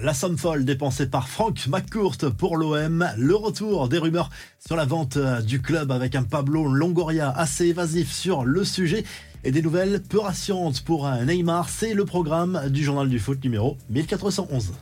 La somme folle dépensée par Franck McCourt pour l'OM, le retour des rumeurs sur la vente du club avec un Pablo Longoria assez évasif sur le sujet et des nouvelles peu rassurantes pour Neymar, c'est le programme du journal du foot numéro 1411.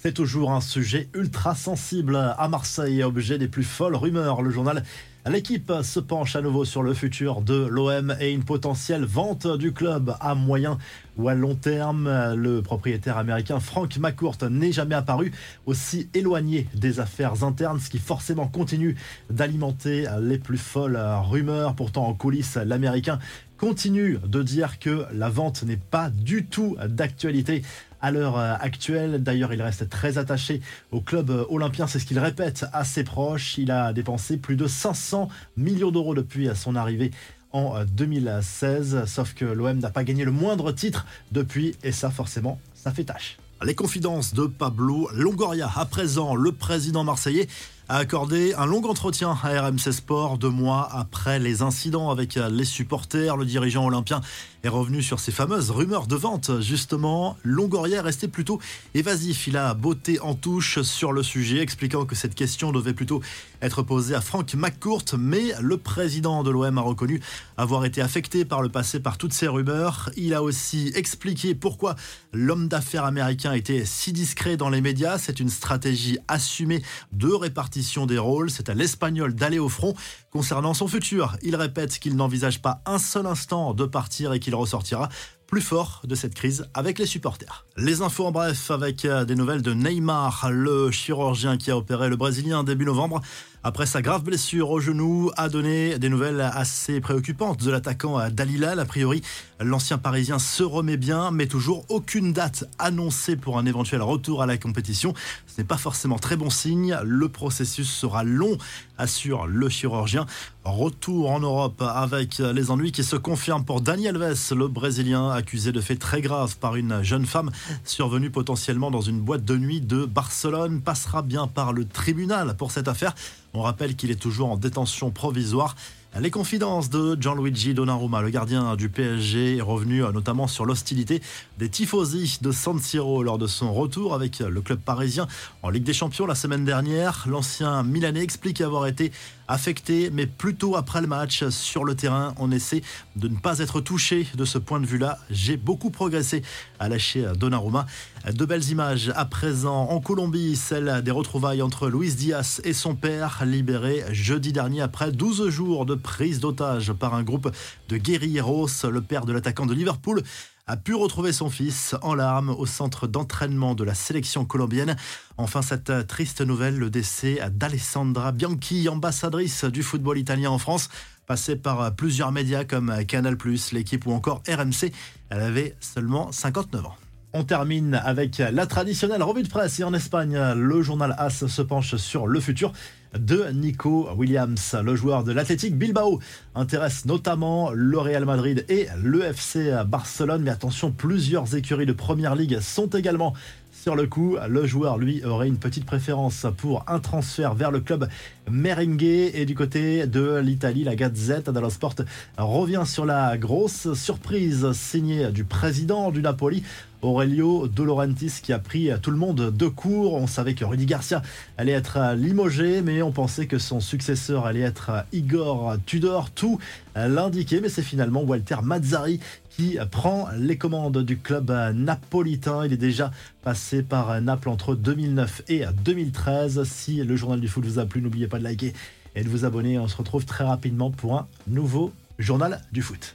C'est toujours un sujet ultra sensible à Marseille, objet des plus folles rumeurs. Le journal L'équipe se penche à nouveau sur le futur de l'OM et une potentielle vente du club à moyen ou à long terme. Le propriétaire américain Frank McCourt n'est jamais apparu aussi éloigné des affaires internes, ce qui forcément continue d'alimenter les plus folles rumeurs. Pourtant, en coulisses, l'américain continue de dire que la vente n'est pas du tout d'actualité à l'heure actuelle. D'ailleurs, il reste très attaché au club olympien, c'est ce qu'il répète à ses proches. Il a dépensé plus de 500 millions d'euros depuis son arrivée en 2016, sauf que l'OM n'a pas gagné le moindre titre depuis, et ça forcément, ça fait tâche. Les confidences de Pablo Longoria. À présent, le président marseillais a accordé un long entretien à RMC Sport deux mois après les incidents avec les supporters. Le dirigeant olympien est revenu sur ces fameuses rumeurs de vente. Justement, Longoria est resté plutôt évasif. Il a botté en touche sur le sujet, expliquant que cette question devait plutôt être posée à Franck McCourt, mais le président de l'OM a reconnu avoir été affecté par le passé par toutes ces rumeurs. Il a aussi expliqué pourquoi l'homme d'affaires américain était si discret dans les médias. C'est une stratégie assumée de répartition des rôles. C'est à l'Espagnol d'aller au front. Concernant son futur, il répète qu'il n'envisage pas un seul instant de partir et qu'il ressortira plus fort de cette crise avec les supporters. Les infos en bref avec euh, des nouvelles de Neymar, le chirurgien qui a opéré le Brésilien début novembre après sa grave blessure au genou, a donné des nouvelles assez préoccupantes de l'attaquant Dalila. A priori, l'ancien Parisien se remet bien, mais toujours aucune date annoncée pour un éventuel retour à la compétition. Ce n'est pas forcément très bon signe. Le processus sera long, assure le chirurgien. Retour en Europe avec les ennuis qui se confirment pour Daniel Alves, le Brésilien accusé de faits très graves par une jeune femme survenue potentiellement dans une boîte de nuit de Barcelone, passera bien par le tribunal pour cette affaire. On rappelle qu'il est toujours en détention provisoire. Les confidences de Gianluigi Donnarumma, le gardien du PSG, est revenu euh, notamment sur l'hostilité des tifosi de San Siro lors de son retour avec le club parisien en Ligue des Champions la semaine dernière. L'ancien Milanais explique avoir été affecté, mais plutôt après le match sur le terrain. On essaie de ne pas être touché de ce point de vue-là. J'ai beaucoup progressé, à lâcher Donnarumma. De belles images à présent en Colombie, celle des retrouvailles entre Luis Diaz et son père, libéré jeudi dernier après 12 jours de prise d'otage par un groupe de guerrilleros. Le père de l'attaquant de Liverpool a pu retrouver son fils en larmes au centre d'entraînement de la sélection colombienne. Enfin, cette triste nouvelle, le décès d'Alessandra Bianchi, ambassadrice du football italien en France, passée par plusieurs médias comme Canal+, l'équipe ou encore RMC. Elle avait seulement 59 ans. On termine avec la traditionnelle revue de presse et en Espagne, le journal AS se penche sur le futur de Nico Williams. Le joueur de l'Athletic Bilbao intéresse notamment le Real Madrid et le FC Barcelone. Mais attention, plusieurs écuries de Première Ligue sont également sur le coup, le joueur, lui, aurait une petite préférence pour un transfert vers le club merengue. Et du côté de l'Italie, la Gazette dello Sport revient sur la grosse surprise signée du président du Napoli, Aurelio De qui a pris tout le monde de court. On savait que Rudy Garcia allait être limogé, mais on pensait que son successeur allait être Igor Tudor. Tout l'indiquait, mais c'est finalement Walter Mazzari qui prend les commandes du club napolitain. Il est déjà passé par Naples entre 2009 et 2013. Si le journal du foot vous a plu, n'oubliez pas de liker et de vous abonner. On se retrouve très rapidement pour un nouveau journal du foot.